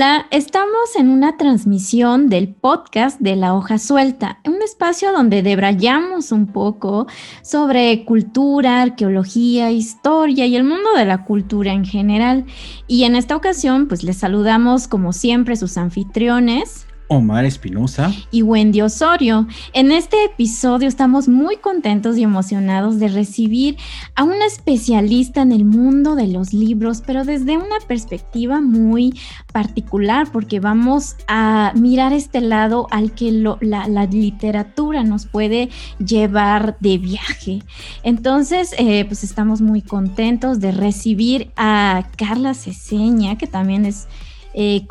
Hola, estamos en una transmisión del podcast de La Hoja Suelta, un espacio donde debrayamos un poco sobre cultura, arqueología, historia y el mundo de la cultura en general. Y en esta ocasión, pues les saludamos como siempre sus anfitriones. Omar Espinosa y Wendy Osorio. En este episodio estamos muy contentos y emocionados de recibir a una especialista en el mundo de los libros, pero desde una perspectiva muy particular, porque vamos a mirar este lado al que la, literatura nos puede llevar de viaje. Entonces, eh, pues estamos muy contentos de recibir a Carla Ceseña, que también es eh,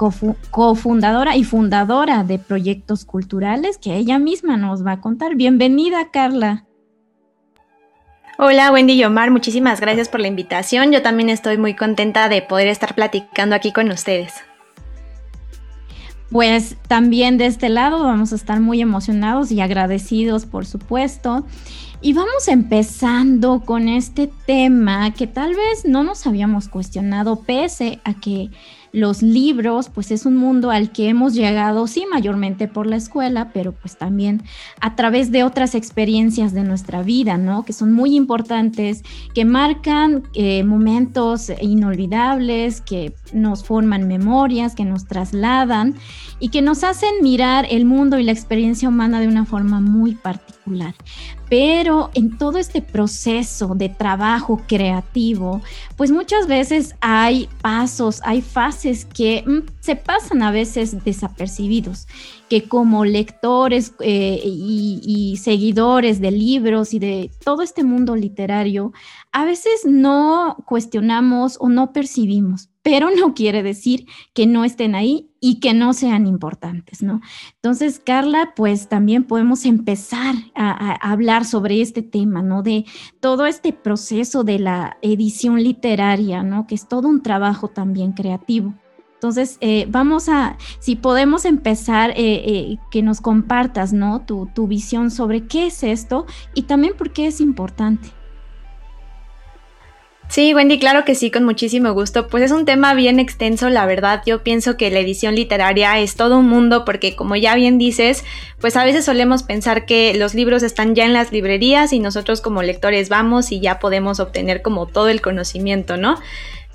cofundadora y fundadora de proyectos culturales que ella misma nos va a contar. Bienvenida, Carla. Hola Wendy y Omar, muchísimas gracias por la invitación. Yo también estoy muy contenta de poder estar platicando aquí con ustedes. Pues también de este lado vamos a estar muy emocionados y agradecidos, por supuesto. Y vamos empezando con este tema que tal vez no nos habíamos cuestionado pese a que los libros, pues es un mundo al que hemos llegado, sí, mayormente por la escuela, pero pues también a través de otras experiencias de nuestra vida, ¿no? Que son muy importantes, que marcan eh, momentos inolvidables, que nos forman memorias, que nos trasladan y que nos hacen mirar el mundo y la experiencia humana de una forma muy particular. Pero en todo este proceso de trabajo creativo, pues muchas veces hay pasos, hay fases que mm, se pasan a veces desapercibidos, que como lectores eh, y seguidores de libros y de todo este mundo literario, a veces no cuestionamos o no percibimos pero no quiere decir que no estén ahí y que no sean importantes, ¿no? Entonces, Carla, pues también podemos empezar a, hablar sobre este tema, ¿no? De todo este proceso de la edición literaria, ¿no? Que es todo un trabajo también creativo. Entonces, eh, vamos a, si podemos empezar, eh, eh, que nos compartas, ¿no? Tu, tu visión sobre qué es esto y también por qué es importante. Sí, Wendy, claro que sí, con muchísimo gusto. Pues es un tema bien extenso, la verdad. Yo pienso que la edición literaria es todo un mundo porque como ya bien dices, pues a veces solemos pensar que los libros están ya en las librerías y nosotros como lectores vamos y ya podemos obtener como todo el conocimiento, ¿no?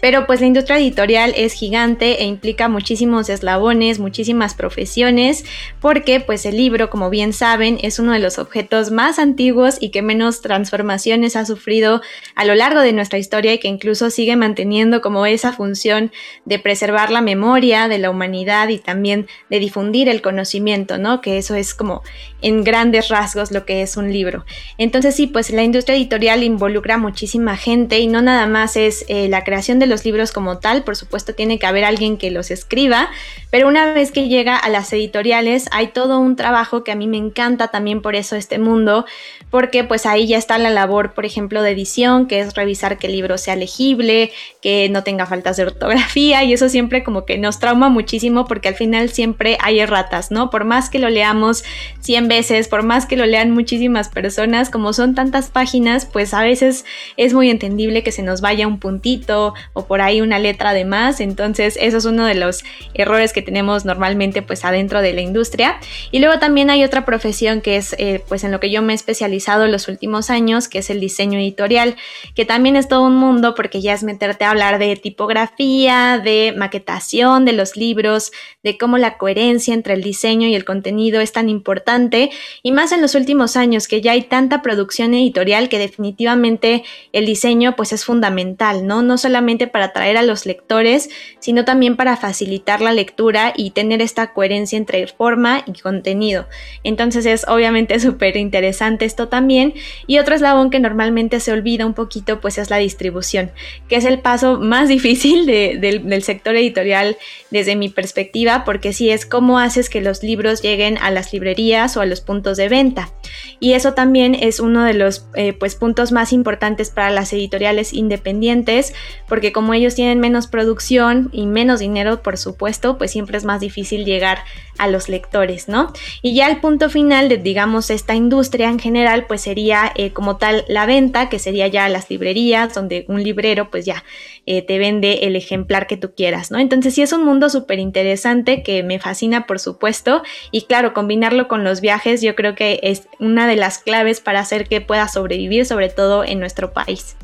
Pero pues la industria editorial es gigante e implica muchísimos eslabones, muchísimas profesiones, porque pues el libro, como bien saben, es uno de los objetos más antiguos y que menos transformaciones ha sufrido a lo largo de nuestra historia y que incluso sigue manteniendo como esa función de preservar la memoria de la humanidad y también de difundir el conocimiento, ¿no? Que eso es como en grandes rasgos lo que es un libro. Entonces sí, pues la industria editorial involucra muchísima gente y no nada más es eh, la creación de los libros como tal, por supuesto tiene que haber alguien que los escriba, pero una vez que llega a las editoriales hay todo un trabajo que a mí me encanta también por eso este mundo, porque pues ahí ya está la labor, por ejemplo, de edición, que es revisar que el libro sea legible, que no tenga faltas de ortografía y eso siempre como que nos trauma muchísimo porque al final siempre hay erratas, ¿no? Por más que lo leamos 100 veces, por más que lo lean muchísimas personas, como son tantas páginas, pues a veces es muy entendible que se nos vaya un puntito o por ahí una letra de más. Entonces eso es uno de los errores que tenemos normalmente pues adentro de la industria. Y luego también hay otra profesión que es eh, pues en lo que yo me he especializado en los últimos años, que es el diseño editorial, que también es todo un mundo porque ya es meterte a hablar de tipografía, de maquetación de los libros, de cómo la coherencia entre el diseño y el contenido es tan importante y más en los últimos años que ya hay tanta producción editorial que definitivamente el diseño pues es fundamental, ¿no? No solamente para atraer a los lectores, sino también para facilitar la lectura y tener esta coherencia entre forma y contenido. Entonces es obviamente súper interesante esto también. Y otro eslabón que normalmente se olvida un poquito, pues es la distribución, que es el paso más difícil del sector editorial desde mi perspectiva, porque si es cómo haces que los libros lleguen a las librerías o los puntos de venta. Y eso también es uno de los eh, pues, puntos más importantes para las editoriales independientes, porque como ellos tienen menos producción y menos dinero, por supuesto, pues siempre es más difícil llegar a los lectores, ¿no? Y ya el punto final de, digamos, esta industria en general, pues sería eh, como tal la venta, que sería ya las librerías, donde un librero pues ya eh, te vende el ejemplar que tú quieras, ¿no? Entonces sí es un mundo súper interesante que me fascina, por supuesto, y claro, combinarlo con los viajes yo creo que es una de las claves para hacer que pueda sobrevivir, sobre todo en nuestro país.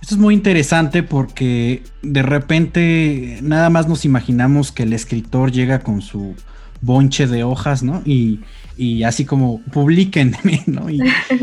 Esto es muy interesante porque de repente nada más nos imaginamos que el escritor llega con su bonche de hojas, ¿no? Y, así como publiquen, ¿no? Y,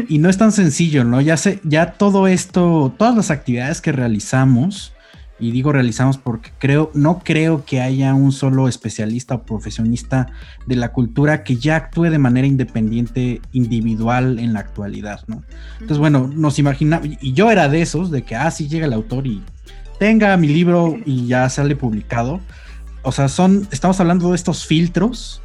y, no es tan sencillo, ¿no? Ya sé, ya todo esto, todas las actividades que realizamos, y digo realizamos porque creo, no creo que haya un solo especialista o profesionista de la cultura que ya actúe de manera independiente, individual en la actualidad, ¿no? Entonces, bueno, nos imaginamos, y yo era de esos, de que, ah, sí llega el autor y tenga mi libro y ya sale publicado o sea, son, estamos hablando de estos filtros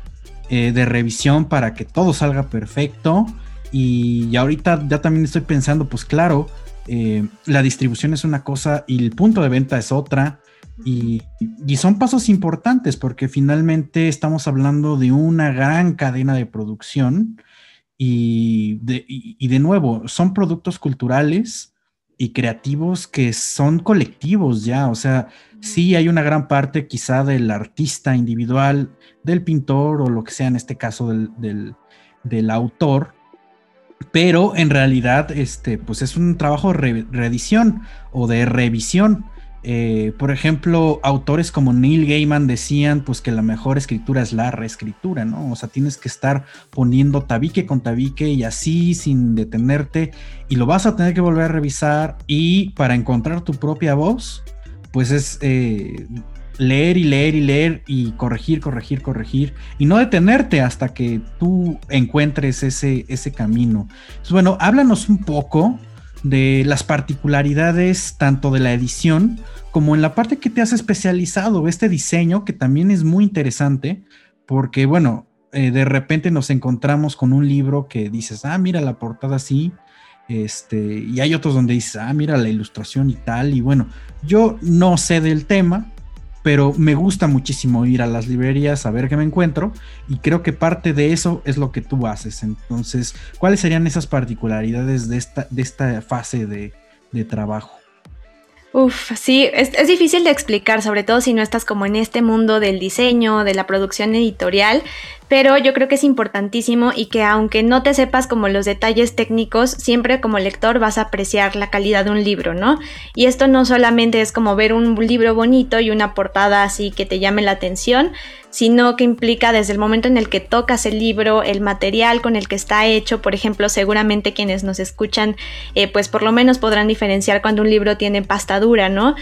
eh, de revisión para que todo salga perfecto. Y, ahorita ya también estoy pensando, pues claro, eh, la distribución es una cosa y el punto de venta es otra. Y, son pasos importantes porque finalmente estamos hablando de una gran cadena de producción y y de nuevo, son productos culturales y creativos que son colectivos ya, o sea, sí hay una gran parte quizá del artista individual, del pintor o lo que sea en este caso del, autor, pero en realidad este, pues es un trabajo de reedición o de revisión eh, por ejemplo, autores como Neil Gaiman decían pues que la mejor escritura es la reescritura, ¿no? O sea, tienes que estar poniendo tabique con tabique y así sin detenerte y lo vas a tener que volver a revisar y para encontrar tu propia voz, pues es eh, leer y leer y leer y corregir, corregir, corregir y no detenerte hasta que tú encuentres ese, ese camino. Pues bueno, háblanos un poco de las particularidades tanto de la edición como en la parte que te has especializado, este diseño que también es muy interesante, porque bueno, eh, de repente nos encontramos con un libro que dices, ah, mira la portada así, este, y hay otros donde dices, ah, mira la ilustración y tal, y bueno, yo no sé del tema, pero me gusta muchísimo ir a las librerías a ver qué me encuentro y creo que parte de eso es lo que tú haces. Entonces, ¿cuáles serían esas particularidades de esta, de esta fase de, de trabajo? Uf, sí, es, es, difícil de explicar, sobre todo si no estás como en este mundo del diseño, de la producción editorial pero yo creo que es importantísimo y que aunque no te sepas como los detalles técnicos, siempre como lector vas a apreciar la calidad de un libro, ¿no? Y esto no solamente es como ver un libro bonito y una portada así que te llame la atención, sino que implica desde el momento en el que tocas el libro, el material con el que está hecho, por ejemplo, seguramente quienes nos escuchan, eh, pues por lo menos podrán diferenciar cuando un libro tiene pasta dura, ¿no?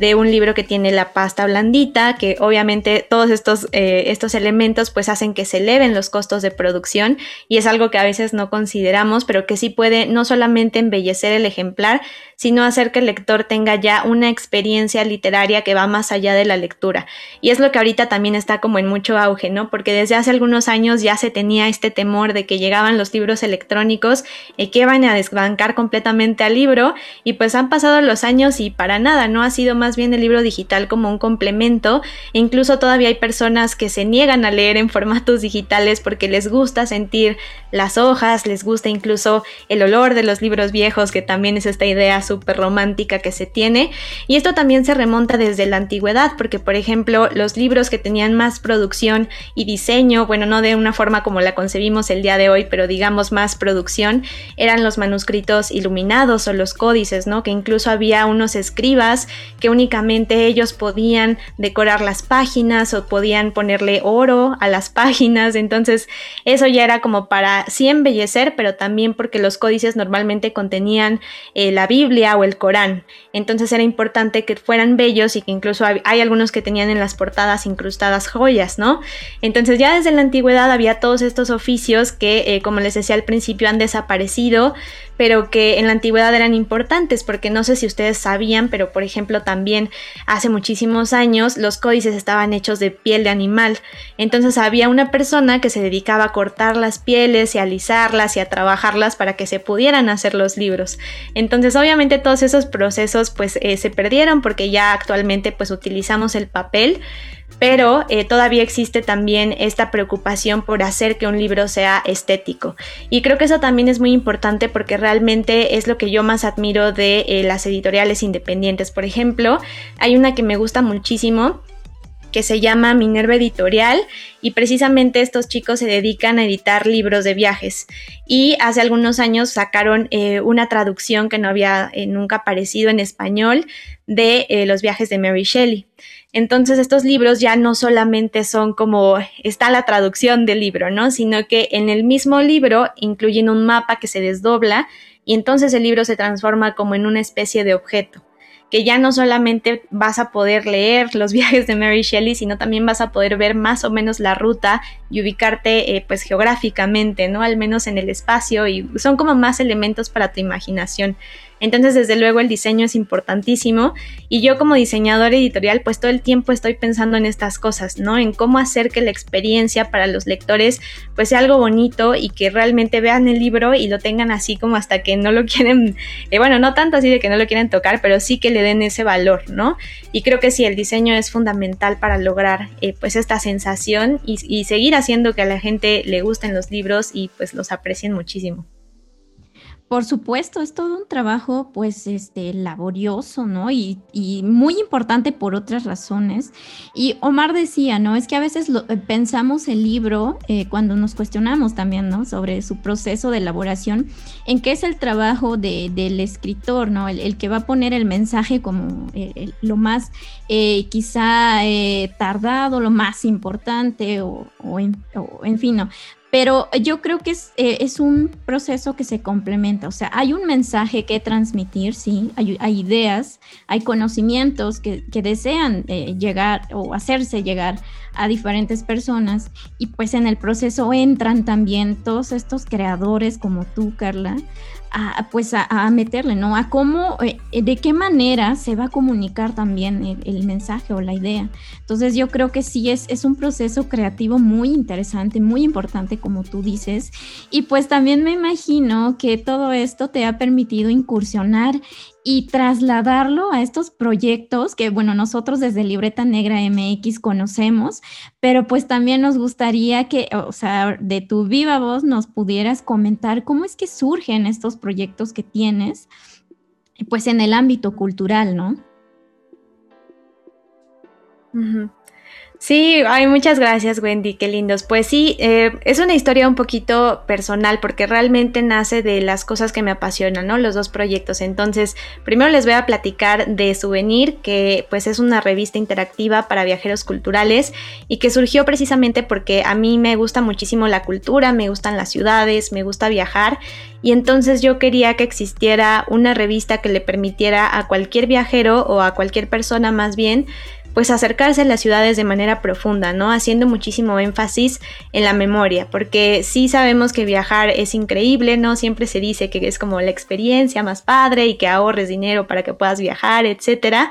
De un libro que tiene la pasta blandita, que obviamente todos estos, eh, estos elementos pues hacen que se eleven los costos de producción y es algo que a veces no consideramos, pero que sí puede no solamente embellecer el ejemplar, sino hacer que el lector tenga ya una experiencia literaria que va más allá de la lectura. Y es lo que ahorita también está como en mucho auge, ¿no? Porque desde hace algunos años ya se tenía este temor de que llegaban los libros electrónicos y que iban a desbancar completamente al libro y pues han pasado los años y para nada, ¿no? Ha sido más bien el libro digital como un complemento incluso todavía hay personas que se niegan a leer en formatos digitales porque les gusta sentir las hojas, les gusta incluso el olor de los libros viejos, que también es esta idea súper romántica que se tiene. Y esto también se remonta desde la antigüedad, porque por ejemplo los libros que tenían más producción y diseño, bueno, no de una forma como la concebimos el día de hoy, pero digamos más producción, eran los manuscritos iluminados o los códices, ¿no? Que incluso había unos escribas que únicamente ellos podían decorar las páginas o podían ponerle oro a las páginas, entonces eso ya era como para sí embellecer, pero también porque los códices normalmente contenían eh, la Biblia o el Corán, entonces era importante que fueran bellos y que incluso hay, algunos que tenían en las portadas incrustadas joyas, ¿no? Entonces ya desde la antigüedad había todos estos oficios que, eh, como les decía al principio, han desaparecido, pero que en la antigüedad eran importantes, porque no sé si ustedes sabían, pero por ejemplo también hace muchísimos años los códices estaban hechos de piel de animal, entonces había una persona que se dedicaba a cortar las pieles y a alisarlas y a trabajarlas para que se pudieran hacer los libros. Entonces obviamente todos esos procesos pues eh, se perdieron porque ya actualmente pues utilizamos el papel, pero eh, todavía existe también esta preocupación por hacer que un libro sea estético. Y creo que eso también es muy importante porque realmente es lo que yo más admiro de eh, las editoriales independientes. Por ejemplo, hay una que me gusta muchísimo que se llama Minerva Editorial y precisamente estos chicos se dedican a editar libros de viajes y hace algunos años sacaron eh, una traducción que no había nunca aparecido en español de los viajes de Mary Shelley. Entonces estos libros ya no solamente son como está la traducción del libro, ¿no? Sino que en el mismo libro incluyen un mapa que se desdobla y entonces el libro se transforma como en una especie de objeto que ya no solamente vas a poder leer los viajes de Mary Shelley, sino también vas a poder ver más o menos la ruta y ubicarte eh, pues geográficamente, ¿no? Al menos en el espacio y son como más elementos para tu imaginación. Entonces, desde luego, el diseño es importantísimo y yo como diseñador editorial, pues todo el tiempo estoy pensando en estas cosas, ¿no? En cómo hacer que la experiencia para los lectores pues sea algo bonito y que realmente vean el libro y lo tengan así como hasta que no lo quieren, eh, bueno, no tanto así de que no lo quieren tocar, pero sí que le den ese valor, ¿no? Y creo que sí, el diseño es fundamental para lograr eh, pues esta sensación y, y seguir haciendo que a la gente le gusten los libros y pues los aprecien muchísimo. Por supuesto, es todo un trabajo pues este laborioso, ¿no? Y, muy importante por otras razones. Y Omar decía, ¿no? Es que a veces eh, pensamos el libro eh, cuando nos cuestionamos también, ¿no? Sobre su proceso de elaboración, en qué es el trabajo del escritor, ¿no? El, que va a poner el mensaje como eh, lo más quizá tardado, lo más importante o, en, o en fin, ¿no? Pero yo creo que es, eh, es, un proceso que se complementa, o sea, hay un mensaje que transmitir, sí, hay, ideas, hay conocimientos que, que desean eh, llegar o hacerse llegar a diferentes personas y pues en el proceso entran también todos estos creadores como tú, Carla, a, pues a, meterle, ¿no? A cómo, eh, de qué manera se va a comunicar también el, mensaje o la idea. Entonces yo creo que sí es, es un proceso creativo muy interesante, muy importante, como tú dices. Y pues también me imagino que todo esto te ha permitido incursionar y trasladarlo a estos proyectos que, bueno, nosotros desde Libreta Negra MX conocemos, pero pues también nos gustaría que, o sea, de tu viva voz nos pudieras comentar cómo es que surgen estos proyectos que tienes, pues en el ámbito cultural, ¿no? Sí, hay muchas gracias Wendy, qué lindos. Pues sí, eh, es una historia un poquito personal porque realmente nace de las cosas que me apasionan, ¿no? Los dos proyectos. Entonces, primero les voy a platicar de Souvenir, que pues es una revista interactiva para viajeros culturales y que surgió precisamente porque a mí me gusta muchísimo la cultura, me gustan las ciudades, me gusta viajar y entonces yo quería que existiera una revista que le permitiera a cualquier viajero o a cualquier persona más bien pues acercarse a las ciudades de manera profunda, ¿no? Haciendo muchísimo énfasis en la memoria, porque sí sabemos que viajar es increíble, ¿no? Siempre se dice que es como la experiencia más padre y que ahorres dinero para que puedas viajar, etcétera.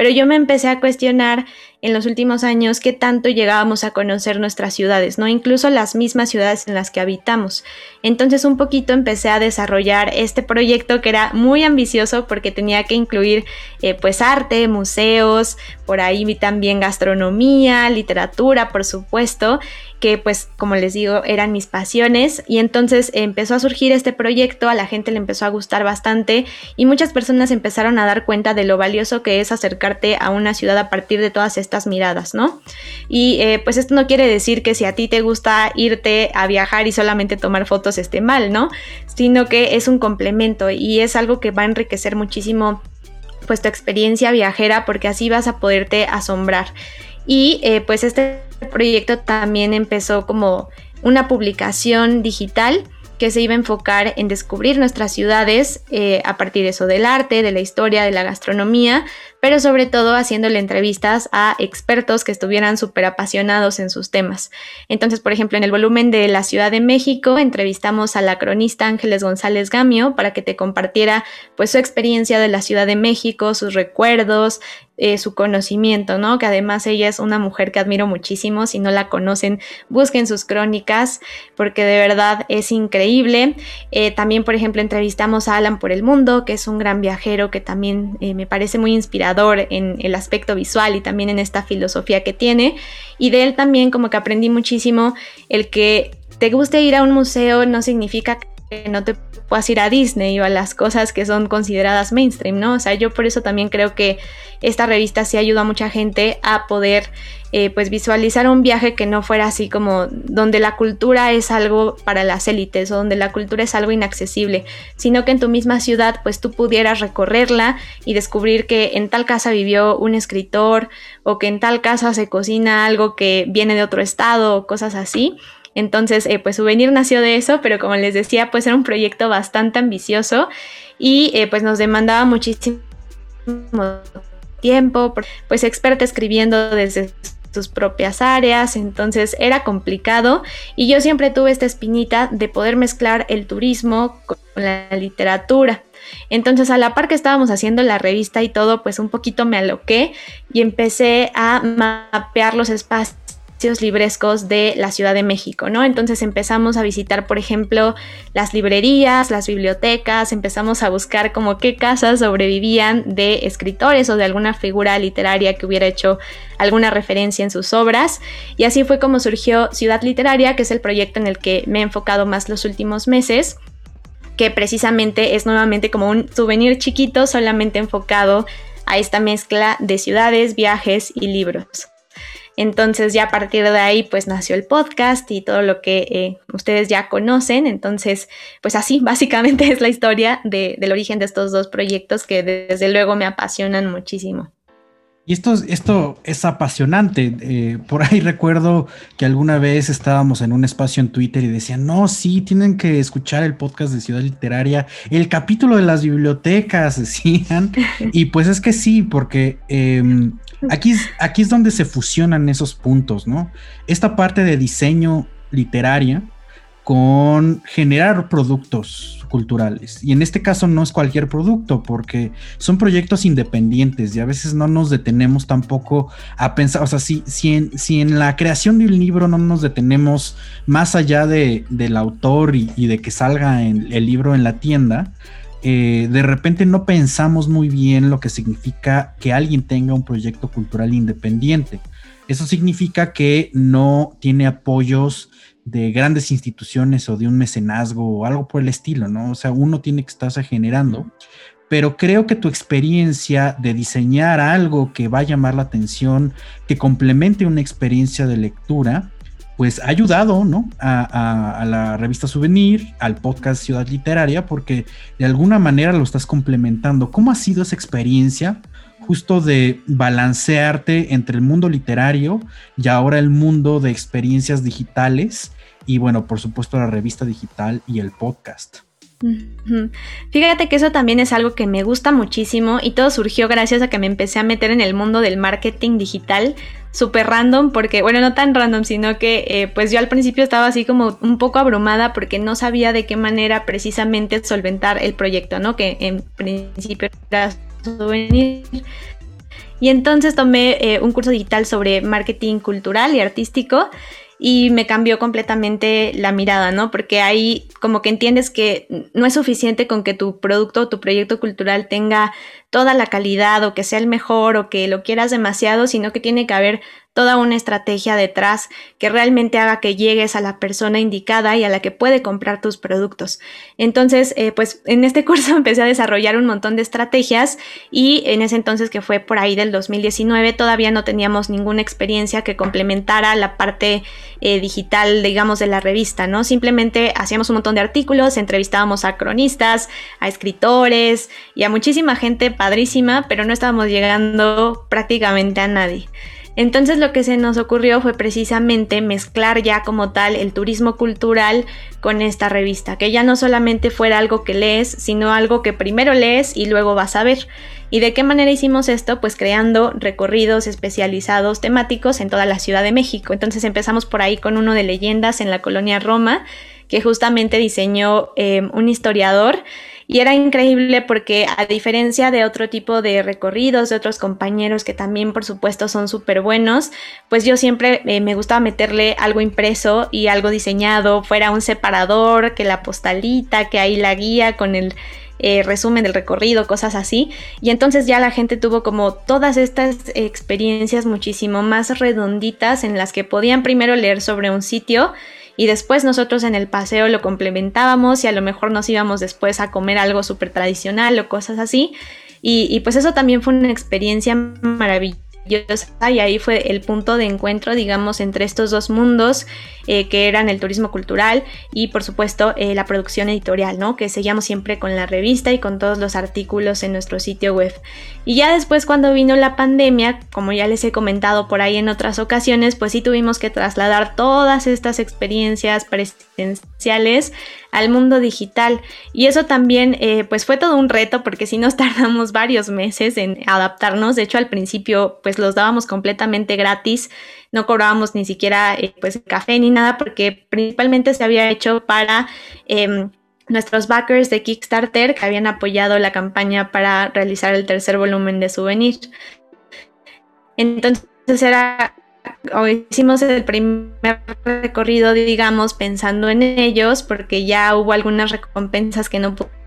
Pero yo me empecé a cuestionar en los últimos años qué tanto llegábamos a conocer nuestras ciudades, ¿no? Incluso las mismas ciudades en las que habitamos. Entonces un poquito empecé a desarrollar este proyecto que era muy ambicioso porque tenía que incluir eh, pues arte, museos, por ahí también gastronomía, literatura, por supuesto, que pues como les digo eran mis pasiones y entonces empezó a surgir este proyecto, a la gente le empezó a gustar bastante y muchas personas empezaron a dar cuenta de lo valioso que es acercarte a una ciudad a partir de todas estas miradas, ¿no? Y eh, pues esto no quiere decir que si a ti te gusta irte a viajar y solamente tomar fotos esté mal, ¿no? Sino que es un complemento y es algo que va a enriquecer muchísimo pues tu experiencia viajera porque así vas a poderte asombrar. Y eh, pues este proyecto también empezó como una publicación digital que se iba a enfocar en descubrir nuestras ciudades eh, a partir de eso, del arte, de la historia, de la gastronomía, pero sobre todo haciéndole entrevistas a expertos que estuvieran súper apasionados en sus temas. Entonces, por ejemplo, en el volumen de la Ciudad de México entrevistamos a la cronista Ángeles González Gamio para que te compartiera pues su experiencia de la Ciudad de México, sus recuerdos, eh, su conocimiento, ¿no? Que además ella es una mujer que admiro muchísimo. Si no la conocen, busquen sus crónicas porque de verdad es increíble. Eh, también, por ejemplo, entrevistamos a Alan por el Mundo, que es un gran viajero que también eh, me parece muy inspirador en el aspecto visual y también en esta filosofía que tiene. Y de él también como que aprendí muchísimo el que te guste ir a un museo no significa que no te puedas ir a Disney o a las cosas que son consideradas mainstream, ¿no? O sea, yo por eso también creo que esta revista sí ayuda a mucha gente a poder eh, pues visualizar un viaje que no fuera así como donde la cultura es algo para las élites o donde la cultura es algo inaccesible, sino que en tu misma ciudad pues tú pudieras recorrerla y descubrir que en tal casa vivió un escritor o que en tal casa se cocina algo que viene de otro estado o cosas así. Entonces, eh, pues Souvenir nació de eso, pero como les decía, pues era un proyecto bastante ambicioso y eh, pues nos demandaba muchísimo tiempo, pues experta escribiendo desde sus propias áreas, entonces era complicado y yo siempre tuve esta espinita de poder mezclar el turismo con la literatura. Entonces a la par que estábamos haciendo la revista y todo, pues un poquito me aloqué y empecé a mapear los espacios librescos de la Ciudad de México, ¿no? Entonces empezamos a visitar, por ejemplo, las librerías, las bibliotecas, empezamos a buscar como qué casas sobrevivían de escritores o de alguna figura literaria que hubiera hecho alguna referencia en sus obras. Y así fue como surgió Ciudad Literaria, que es el proyecto en el que me he enfocado más los últimos meses que precisamente es nuevamente como un souvenir chiquito solamente enfocado a esta mezcla de ciudades, viajes y libros. Entonces ya a partir de ahí pues nació el podcast y todo lo que eh, ustedes ya conocen. Entonces pues así básicamente es la historia del origen de estos dos proyectos que desde luego me apasionan muchísimo. Y esto, esto es apasionante. Eh, por ahí recuerdo que alguna vez estábamos en un espacio en Twitter y decían, no, sí, tienen que escuchar el podcast de Ciudad Literaria, el capítulo de las bibliotecas, decían. Y pues es que sí, porque em, Aquí es, aquí es donde se fusionan esos puntos, ¿no? Esta parte de diseño literaria con generar productos culturales. Y en este caso no es cualquier producto, porque son proyectos independientes y a veces no nos detenemos tampoco a pensar, o sea, si, si, en, si en la creación de un libro no nos detenemos más allá de, del autor y, de que salga el libro en la tienda, eh, de repente no pensamos muy bien lo que significa que alguien tenga un proyecto cultural independiente. Eso significa que no tiene apoyos de grandes instituciones o de un mecenazgo o algo por el estilo, ¿no? O sea, uno tiene que estarse generando, pero creo que tu experiencia de diseñar algo que va a llamar la atención, que complemente una experiencia de lectura, pues ha ayudado, ¿no? A, la revista Souvenir, al podcast Ciudad Literaria, porque de alguna manera lo estás complementando. ¿Cómo ha sido esa experiencia justo de balancearte entre el mundo literario y ahora el mundo de experiencias digitales? Y bueno, por supuesto la revista digital y el podcast. Fíjate que eso también es algo que me gusta muchísimo y todo surgió gracias a que me empecé a meter en el mundo del marketing digital súper random porque, bueno, no tan random, sino que eh, pues yo al principio estaba así como un poco abrumada porque no sabía de qué manera precisamente solventar el proyecto, ¿no? Que en principio era souvenir. Y entonces tomé eh, un curso digital sobre marketing cultural y artístico y me cambió completamente la mirada, ¿no? Porque ahí como que entiendes que no es suficiente con que tu producto o tu proyecto cultural tenga toda la calidad o que sea el mejor o que lo quieras demasiado, sino que tiene que haber toda una estrategia detrás que realmente haga que llegues a la persona indicada y a la que puede comprar tus productos. Entonces, eh, pues en este curso empecé a desarrollar un montón de estrategias y en ese entonces que fue por ahí del 2019 todavía no teníamos ninguna experiencia que complementara la parte eh, digital, digamos, de la revista, ¿no? Simplemente hacíamos un montón de artículos, entrevistábamos a cronistas, a escritores y a muchísima gente padrísima, pero no estábamos llegando prácticamente a nadie. Entonces lo que se nos ocurrió fue precisamente mezclar ya como tal el turismo cultural con esta revista, que ya no solamente fuera algo que lees, sino algo que primero lees y luego vas a ver. ¿Y de qué manera hicimos esto? Pues creando recorridos especializados temáticos en toda la Ciudad de México. Entonces empezamos por ahí con uno de leyendas en la colonia Roma, que justamente diseñó eh, un historiador y era increíble porque a diferencia de otro tipo de recorridos, de otros compañeros que también por supuesto son súper buenos, pues yo siempre eh, me gustaba meterle algo impreso y algo diseñado, fuera un separador, que la postalita, que ahí la guía con el eh, resumen del recorrido, cosas así. Y entonces ya la gente tuvo como todas estas experiencias muchísimo más redonditas en las que podían primero leer sobre un sitio y después nosotros en el paseo lo complementábamos y a lo mejor nos íbamos después a comer algo súper tradicional o cosas así. Y, y, pues eso también fue una experiencia maravillosa y ahí fue el punto de encuentro, digamos, entre estos dos mundos eh, que eran el turismo cultural y por supuesto eh, la producción editorial, ¿no? Que seguíamos siempre con la revista y con todos los artículos en nuestro sitio web. Y ya después cuando vino la pandemia, como ya les he comentado por ahí en otras ocasiones, pues sí tuvimos que trasladar todas estas experiencias presenciales al mundo digital. Y eso también eh, pues fue todo un reto porque si nos tardamos varios meses en adaptarnos. De hecho al principio pues los dábamos completamente gratis. No cobrábamos ni siquiera eh, pues café ni nada porque principalmente se había hecho para... Em, nuestros backers de Kickstarter que habían apoyado la campaña para realizar el tercer volumen de Souvenir. Entonces era hicimos el primer recorrido, digamos, pensando en ellos, porque ya hubo algunas recompensas que no pudimos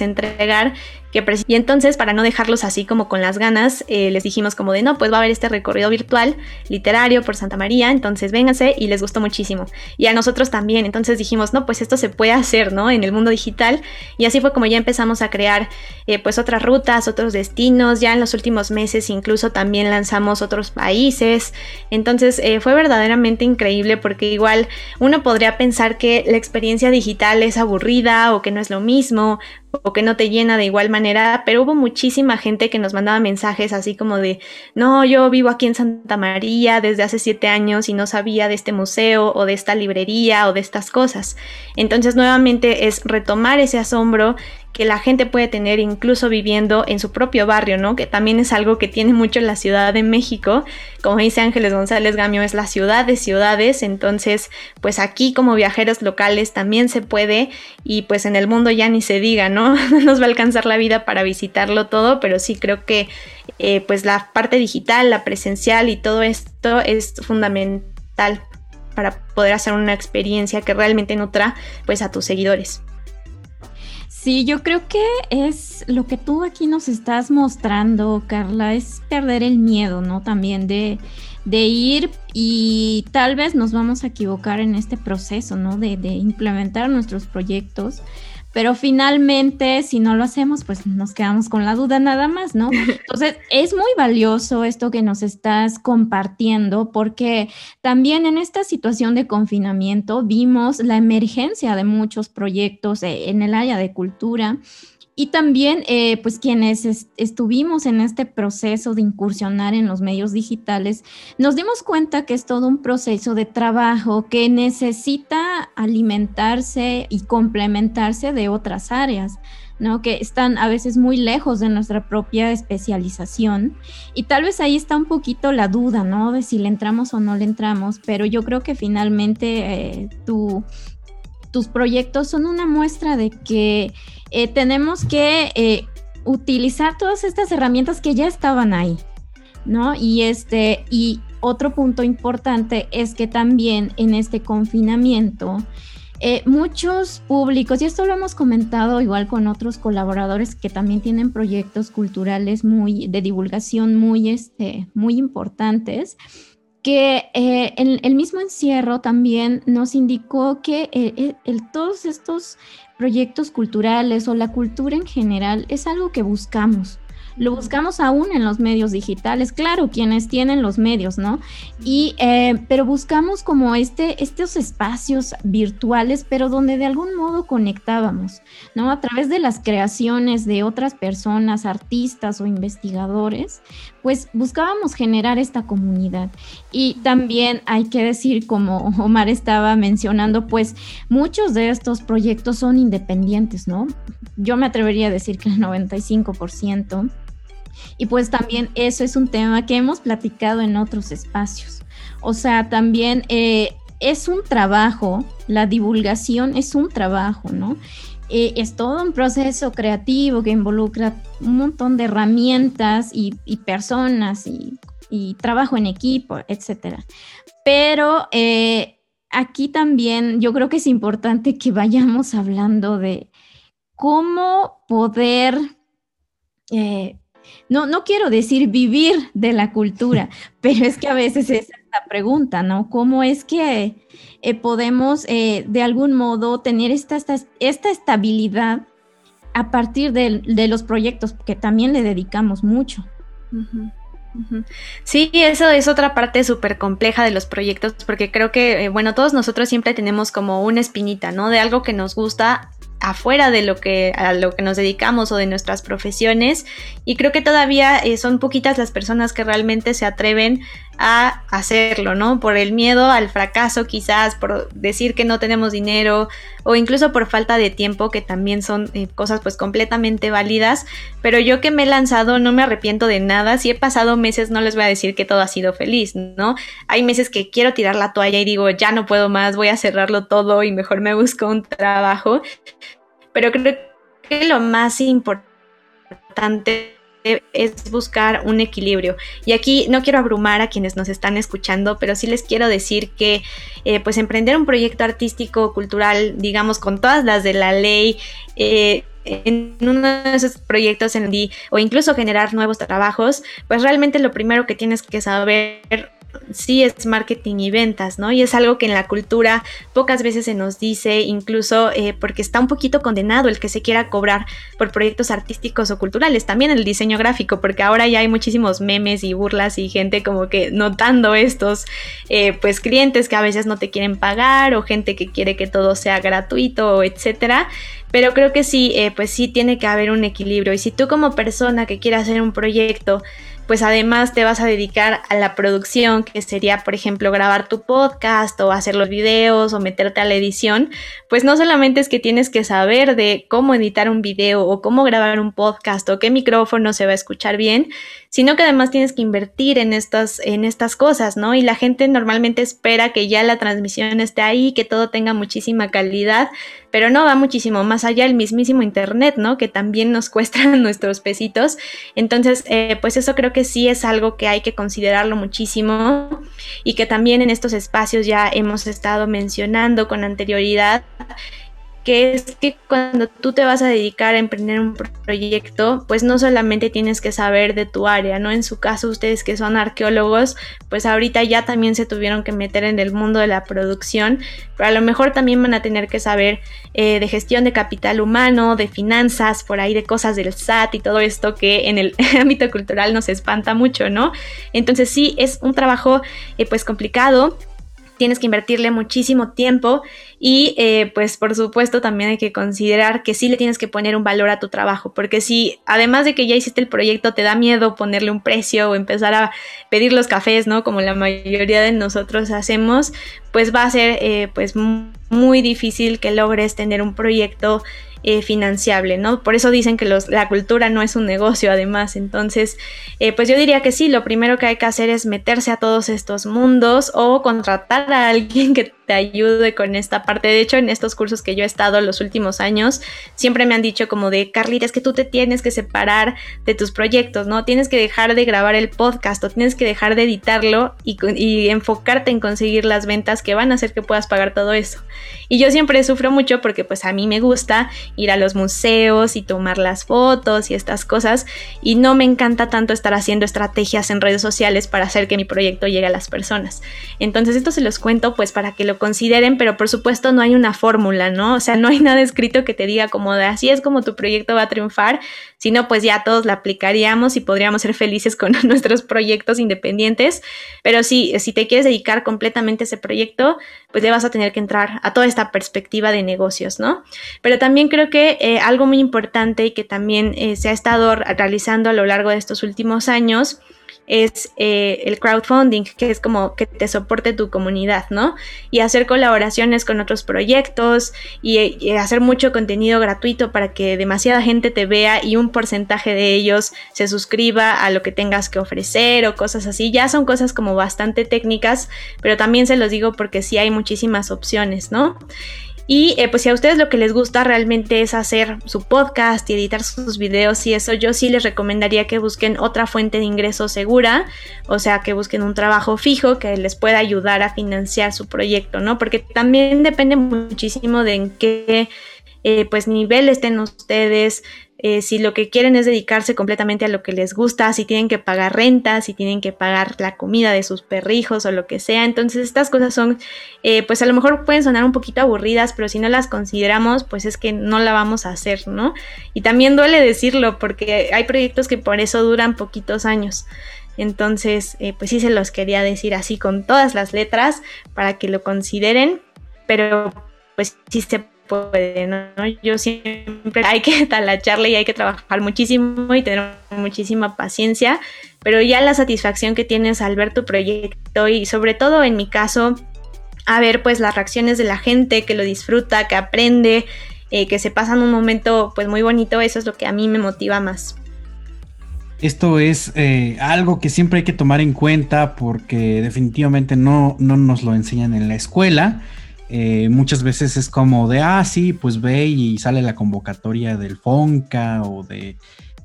entregar que y entonces para no dejarlos así como con las ganas eh, les dijimos como de no pues va a haber este recorrido virtual literario por Santa María entonces vénganse y les gustó muchísimo. Y a nosotros también entonces dijimos no pues esto se puede hacer no en el mundo digital y así fue como ya empezamos a crear eh, pues otras rutas otros destinos ya en los últimos meses incluso también lanzamos otros países. Entonces eh, fue verdaderamente increíble porque igual uno podría pensar que la experiencia digital es aburrida o que no es lo mismo no o que no te llena de igual manera, pero hubo muchísima gente que nos mandaba mensajes así como de, no, yo vivo aquí en Santa María desde hace siete años y no sabía de este museo o de esta librería o de estas cosas. Entonces nuevamente es retomar ese asombro que la gente puede tener incluso viviendo en su propio barrio, ¿no? Que también es algo que tiene mucho la Ciudad de México. Como dice Ángeles González Gamio, es la ciudad de ciudades, entonces pues aquí como viajeros locales también se puede y pues en el mundo ya ni se diga, ¿no? No nos va a alcanzar la vida para visitarlo todo, pero sí creo que eh, pues la parte digital, la presencial y todo esto es fundamental para poder hacer una experiencia que realmente nutra pues a tus seguidores. Sí, yo creo que es lo que tú aquí nos estás mostrando, Carla, es perder el miedo, ¿no? También de, de ir y tal vez nos vamos a equivocar en este proceso, ¿no? De, de implementar nuestros proyectos pero finalmente si no lo hacemos, pues nos quedamos con la duda nada más, ¿no? Entonces, es muy valioso esto que nos estás compartiendo porque también en esta situación de confinamiento vimos la emergencia de muchos proyectos eh, en el área de cultura y también, eh, pues quienes estuvimos en este proceso de incursionar en los medios digitales, nos dimos cuenta que es todo un proceso de trabajo que necesita alimentarse y complementarse de otras áreas. ¿no? que están a veces muy lejos de nuestra propia especialización y tal vez ahí está un poquito la duda, ¿no? De si le entramos o no le entramos, pero yo creo que finalmente eh, tus proyectos son una muestra de que eh, tenemos que eh, utilizar todas estas herramientas que ya estaban ahí, ¿no? Y este, y otro punto importante es que también en este confinamiento, eh, muchos públicos, y esto lo hemos comentado igual con otros colaboradores que también tienen proyectos culturales muy de divulgación muy, este, muy importantes, que eh, el, mismo encierro también nos indicó que todos estos proyectos culturales o la cultura en general es algo que buscamos. Lo buscamos aún en los medios digitales, claro, quienes tienen los medios, ¿no? Y, eh, pero buscamos como este, estos espacios virtuales, pero donde de algún modo conectábamos, ¿no? A través de las creaciones de otras personas, artistas o investigadores, pues buscábamos generar esta comunidad. Y también hay que decir, como Omar estaba mencionando, pues muchos de estos proyectos son independientes, ¿no? Yo me atrevería a decir que el 95%. Y pues también eso es un tema que hemos platicado en otros espacios. O sea, también eh, es un trabajo, la divulgación es un trabajo, ¿no? Eh, es todo un proceso creativo que involucra un montón de herramientas y, personas y, trabajo en equipo, etcétera. Pero eh, aquí también yo creo que es importante que vayamos hablando de cómo poder, no, no quiero decir vivir de la cultura, pero es que a veces es la pregunta, ¿no? ¿Cómo es que eh, podemos eh, de algún modo tener esta, esta, estabilidad a partir de, los proyectos que también le dedicamos mucho? Sí, eso es otra parte súper compleja de los proyectos, porque creo que, eh, bueno, todos nosotros siempre tenemos como una espinita, ¿no? De algo que nos gusta afuera de lo que a lo que nos dedicamos o de nuestras profesiones. Y creo que todavía eh, son poquitas las personas que realmente se atreven a hacerlo, ¿no? Por el miedo al fracaso quizás, por decir que no tenemos dinero o incluso por falta de tiempo, que también son eh, cosas pues completamente válidas, pero yo que me he lanzado no me arrepiento de nada, si he pasado meses no les voy a decir que todo ha sido feliz, ¿no? Hay meses que quiero tirar la toalla y digo, ya no puedo más, voy a cerrarlo todo y mejor me busco un trabajo, pero creo que lo más importante es buscar un equilibrio. Y aquí no quiero abrumar a quienes nos están escuchando, pero sí les quiero decir que eh, pues emprender un proyecto artístico, cultural, digamos, con todas las de la ley, eh, en uno de esos proyectos en o incluso generar nuevos trabajos, pues realmente lo primero que tienes que saber sí es marketing y ventas, ¿no? Y es algo que en la cultura pocas veces se nos dice, incluso eh, porque está un poquito condenado el que se quiera cobrar por proyectos artísticos o culturales, también el diseño gráfico, porque ahora ya hay muchísimos memes y burlas y gente como que notando estos, eh, pues clientes que a veces no te quieren pagar o gente que quiere que todo sea gratuito, etcétera. Pero creo que sí, eh, pues sí tiene que haber un equilibrio. Y si tú como persona que quiere hacer un proyecto pues además te vas a dedicar a la producción, que sería, por ejemplo, grabar tu podcast o hacer los videos o meterte a la edición, pues no solamente es que tienes que saber de cómo editar un video o cómo grabar un podcast o qué micrófono se va a escuchar bien, sino que además tienes que invertir en estas, en estas cosas, ¿no? Y la gente normalmente espera que ya la transmisión esté ahí, que todo tenga muchísima calidad, pero no va muchísimo más allá el mismísimo Internet, ¿no? Que también nos cuesta nuestros pesitos. Entonces, eh, pues eso creo que sí es algo que hay que considerarlo muchísimo y que también en estos espacios ya hemos estado mencionando con anterioridad que es que cuando tú te vas a dedicar a emprender un proyecto, pues no solamente tienes que saber de tu área, ¿no? En su caso, ustedes que son arqueólogos, pues ahorita ya también se tuvieron que meter en el mundo de la producción, pero a lo mejor también van a tener que saber eh, de gestión de capital humano, de finanzas, por ahí de cosas del SAT y todo esto que en el ámbito cultural nos espanta mucho, ¿no? Entonces sí, es un trabajo eh, pues complicado, tienes que invertirle muchísimo tiempo y eh, pues por supuesto también hay que considerar que sí le tienes que poner un valor a tu trabajo, porque si además de que ya hiciste el proyecto te da miedo ponerle un precio o empezar a pedir los cafés, ¿no? Como la mayoría de nosotros hacemos, pues va a ser eh, pues muy difícil que logres tener un proyecto eh, financiable, ¿no? Por eso dicen que la cultura no es un negocio, además. Entonces, eh, pues yo diría que sí, lo primero que hay que hacer es meterse a todos estos mundos o contratar a alguien que te ayude con esta parte. De hecho, en estos cursos que yo he estado los últimos años, siempre me han dicho como de, Carlita, es que tú te tienes que separar de tus proyectos, ¿no? Tienes que dejar de grabar el podcast o tienes que dejar de editarlo y, y enfocarte en conseguir las ventas que van a hacer que puedas pagar todo eso. Y yo siempre sufro mucho porque pues a mí me gusta ir a los museos y tomar las fotos y estas cosas y no me encanta tanto estar haciendo estrategias en redes sociales para hacer que mi proyecto llegue a las personas. Entonces esto se los cuento pues para que lo consideren, pero por supuesto no hay una fórmula, ¿no? O sea, no hay nada escrito que te diga como de así es como tu proyecto va a triunfar, sino pues ya todos la aplicaríamos y podríamos ser felices con nuestros proyectos independientes, pero sí, si te quieres dedicar completamente a ese proyecto, pues le vas a tener que entrar a toda esta perspectiva de negocios, ¿no? Pero también creo que eh, algo muy importante y que también eh, se ha estado realizando a lo largo de estos últimos años, es eh, el crowdfunding, que es como que te soporte tu comunidad, ¿no? Y hacer colaboraciones con otros proyectos y, hacer mucho contenido gratuito para que demasiada gente te vea y un porcentaje de ellos se suscriba a lo que tengas que ofrecer o cosas así. Ya son cosas como bastante técnicas, pero también se los digo porque sí hay muchísimas opciones, ¿no? Y eh, pues si a ustedes lo que les gusta realmente es hacer su podcast y editar sus videos y eso, yo sí les recomendaría que busquen otra fuente de ingreso segura, o sea, que busquen un trabajo fijo que les pueda ayudar a financiar su proyecto, ¿no? Porque también depende muchísimo de en qué eh, pues nivel estén ustedes, eh, si lo que quieren es dedicarse completamente a lo que les gusta, si tienen que pagar renta, si tienen que pagar la comida de sus perrijos o lo que sea. Entonces estas cosas son, eh, pues a lo mejor pueden sonar un poquito aburridas, pero si no las consideramos, pues es que no la vamos a hacer, ¿no? Y también duele decirlo porque hay proyectos que por eso duran poquitos años. Entonces, eh, pues sí se los quería decir así con todas las letras para que lo consideren, pero pues sí se puede, ¿no? Yo siempre hay que talacharle y hay que trabajar muchísimo y tener muchísima paciencia, pero ya la satisfacción que tienes al ver tu proyecto y sobre todo en mi caso, a ver pues las reacciones de la gente que lo disfruta, que aprende, eh, que se pasan un momento pues muy bonito, eso es lo que a mí me motiva más. Esto es eh, algo que siempre hay que tomar en cuenta porque definitivamente no, no nos lo enseñan en la escuela. Eh, muchas veces es como de, ah, sí, pues ve y sale la convocatoria del FONCA o de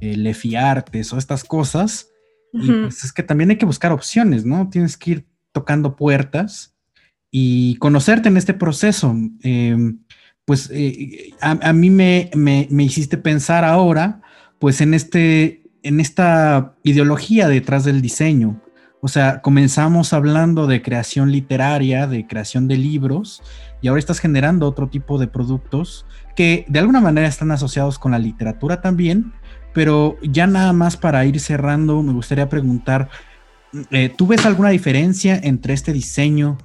eh, Lefiartes o estas cosas. Y pues es que también hay que buscar opciones, ¿no? Tienes que ir tocando puertas y conocerte en este proceso. Em, pues eh, a, mí me, me, me, hiciste pensar ahora, pues en, este, en esta ideología detrás del diseño. O sea, comenzamos hablando de creación literaria, de creación de libros, y ahora estás generando otro tipo de productos que de alguna manera están asociados con la literatura también, pero ya nada más para ir cerrando, me gustaría preguntar, eh, ¿tú ves alguna diferencia entre este diseño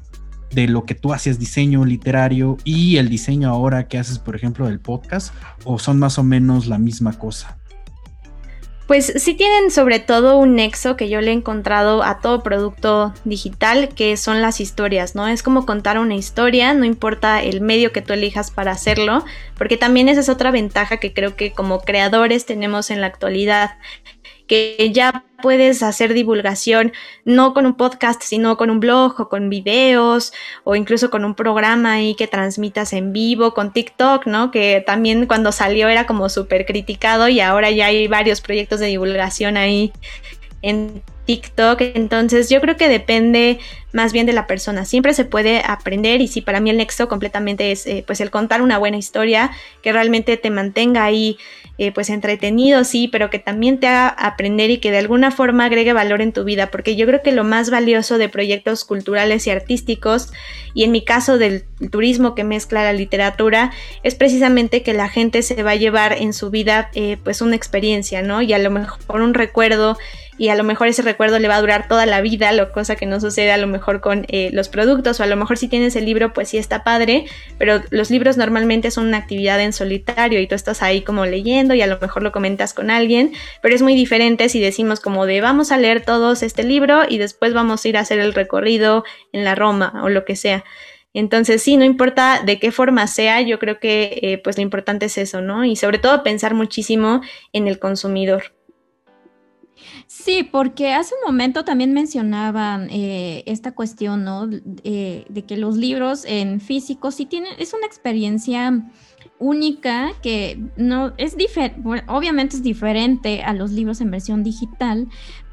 de lo que tú hacías, diseño literario, y el diseño ahora que haces, por ejemplo, del podcast, o son más o menos la misma cosa? Pues sí tienen sobre todo un nexo que yo le he encontrado a todo producto digital, que son las historias, ¿no? Es como contar una historia, no importa el medio que tú elijas para hacerlo, porque también esa es otra ventaja que creo que como creadores tenemos en la actualidad, que ya puedes hacer divulgación no con un podcast, sino con un blog o con videos o incluso con un programa ahí que transmitas en vivo, con TikTok, ¿no? Que también cuando salió era como súper criticado y ahora ya hay varios proyectos de divulgación ahí en TikTok. Entonces yo creo que depende más bien de la persona. Siempre se puede aprender y sí, para mí el nexo completamente es eh, pues el contar una buena historia que realmente te mantenga ahí eh, pues entretenido, sí, pero que también te haga aprender y que de alguna forma agregue valor en tu vida, porque yo creo que lo más valioso de proyectos culturales y artísticos, y en mi caso del turismo que mezcla la literatura, es precisamente que la gente se va a llevar en su vida eh, pues una experiencia, ¿no? Y a lo mejor un recuerdo y a lo mejor ese recuerdo le va a durar toda la vida, lo cosa que no sucede a lo mejor con eh, los productos o a lo mejor si tienes el libro pues sí está padre, pero los libros normalmente son una actividad en solitario y tú estás ahí como leyendo y a lo mejor lo comentas con alguien, pero es muy diferente si decimos como de vamos a leer todos este libro y después vamos a ir a hacer el recorrido en la Roma o lo que sea. Entonces, sí, no importa de qué forma sea, yo creo que eh, pues lo importante es eso, ¿no? Y sobre todo pensar muchísimo en el consumidor. Sí, porque hace un momento también mencionaban eh, esta cuestión, ¿no? Eh, de que los libros en físico sí tienen, es una experiencia única que no es diferente, obviamente es diferente a los libros en versión digital,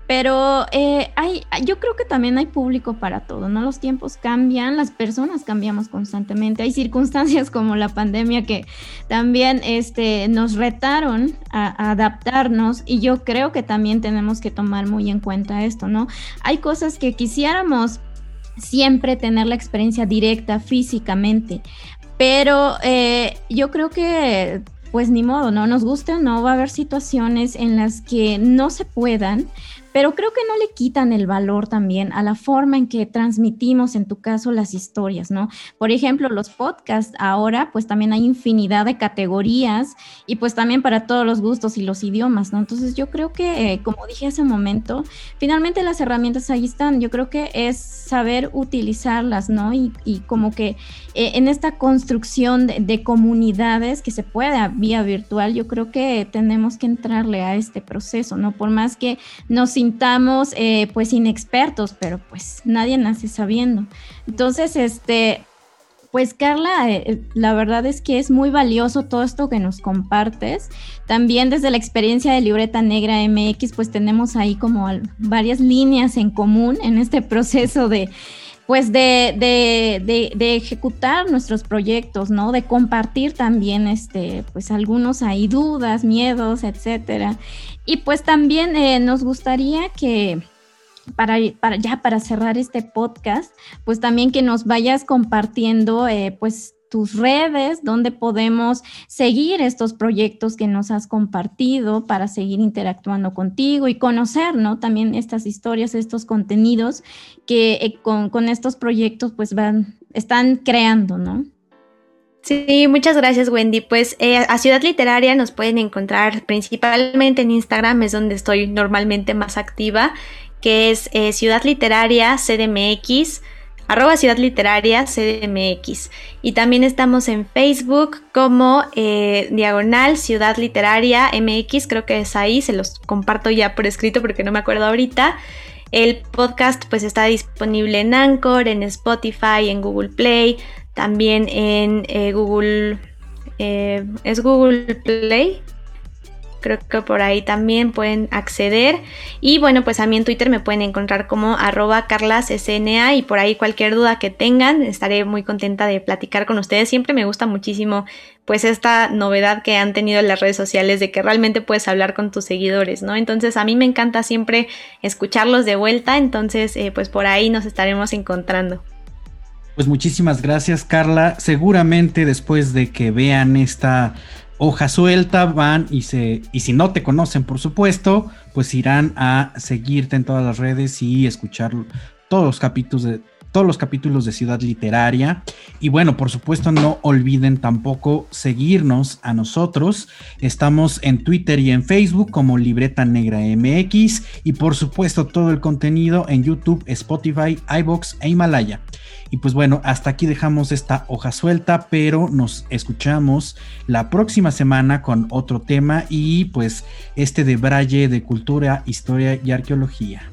pero eh, hay, yo creo que también hay público para todo, ¿no? Los tiempos cambian, las personas cambiamos constantemente. Hay circunstancias como la pandemia que también este, nos retaron a, adaptarnos y yo creo que también tenemos que tomar muy en cuenta esto, ¿no? Hay cosas que quisiéramos siempre tener la experiencia directa físicamente. Pero eh, yo creo que pues ni modo, no nos guste o no, va a haber situaciones en las que no se puedan, pero creo que no le quitan el valor también a la forma en que transmitimos, en tu caso, las historias, ¿no? Por ejemplo, los podcasts ahora, pues también hay infinidad de categorías y pues también para todos los gustos y los idiomas, ¿no? Entonces yo creo que, eh, como dije hace un momento, finalmente las herramientas ahí están, yo creo que es saber utilizarlas, ¿no? Y, como que eh, en esta construcción de, de comunidades que se pueda vía virtual, yo creo que tenemos que entrarle a este proceso, ¿no? Por más que nos sintamos eh, pues inexpertos, pero pues nadie nace sabiendo. Entonces, este, pues Carla, eh, eh, la verdad es que es muy valioso todo esto que nos compartes. También desde la experiencia de Libreta Negra MX, pues tenemos ahí como varias líneas en común en este proceso de pues de, de, de, ejecutar nuestros proyectos, ¿no? De compartir también, este, pues algunos hay dudas, miedos, etcétera. Y pues también eh, nos gustaría que, para, para, ya para cerrar este podcast, pues también que nos vayas compartiendo, eh, pues tus redes, donde podemos seguir estos proyectos que nos has compartido para seguir interactuando contigo y conocer, ¿no? También estas historias, estos contenidos que eh, con, estos proyectos pues van, están creando, ¿no? Sí, muchas gracias Wendy. Pues eh, a Ciudad Literaria nos pueden encontrar principalmente en Instagram, es donde estoy normalmente más activa, que es eh, Ciudad Literaria CDMX arroba Ciudad Literaria CDMX. Y también estamos en Facebook como eh, Diagonal Ciudad Literaria MX, creo que es ahí, se los comparto ya por escrito porque no me acuerdo ahorita. El podcast pues está disponible en Anchor, en Spotify, en Google Play, también en eh, Google... Eh, ¿Es Google Play? Creo que por ahí también pueden acceder. Y bueno, pues a mí en Twitter me pueden encontrar como arroba carlassna y por ahí cualquier duda que tengan, estaré muy contenta de platicar con ustedes. Siempre me gusta muchísimo pues esta novedad que han tenido en las redes sociales de que realmente puedes hablar con tus seguidores, ¿no? Entonces a mí me encanta siempre escucharlos de vuelta, entonces eh, pues por ahí nos estaremos encontrando. Pues muchísimas gracias Carla. Seguramente después de que vean esta hoja suelta, van y se, y si no te conocen, por supuesto, pues irán a seguirte en todas las redes y escuchar todos los capítulos de todos los capítulos de Ciudad Literaria. Y bueno, por supuesto, no olviden tampoco seguirnos a nosotros. Estamos en Twitter y en Facebook como Libreta Negra MX. Y por supuesto, todo el contenido en YouTube, Spotify, iBox e Himalaya. Y pues bueno, hasta aquí dejamos esta hoja suelta, pero nos escuchamos la próxima semana con otro tema y pues este de Braille de Cultura, Historia y Arqueología.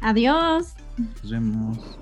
Adiós. Nos vemos.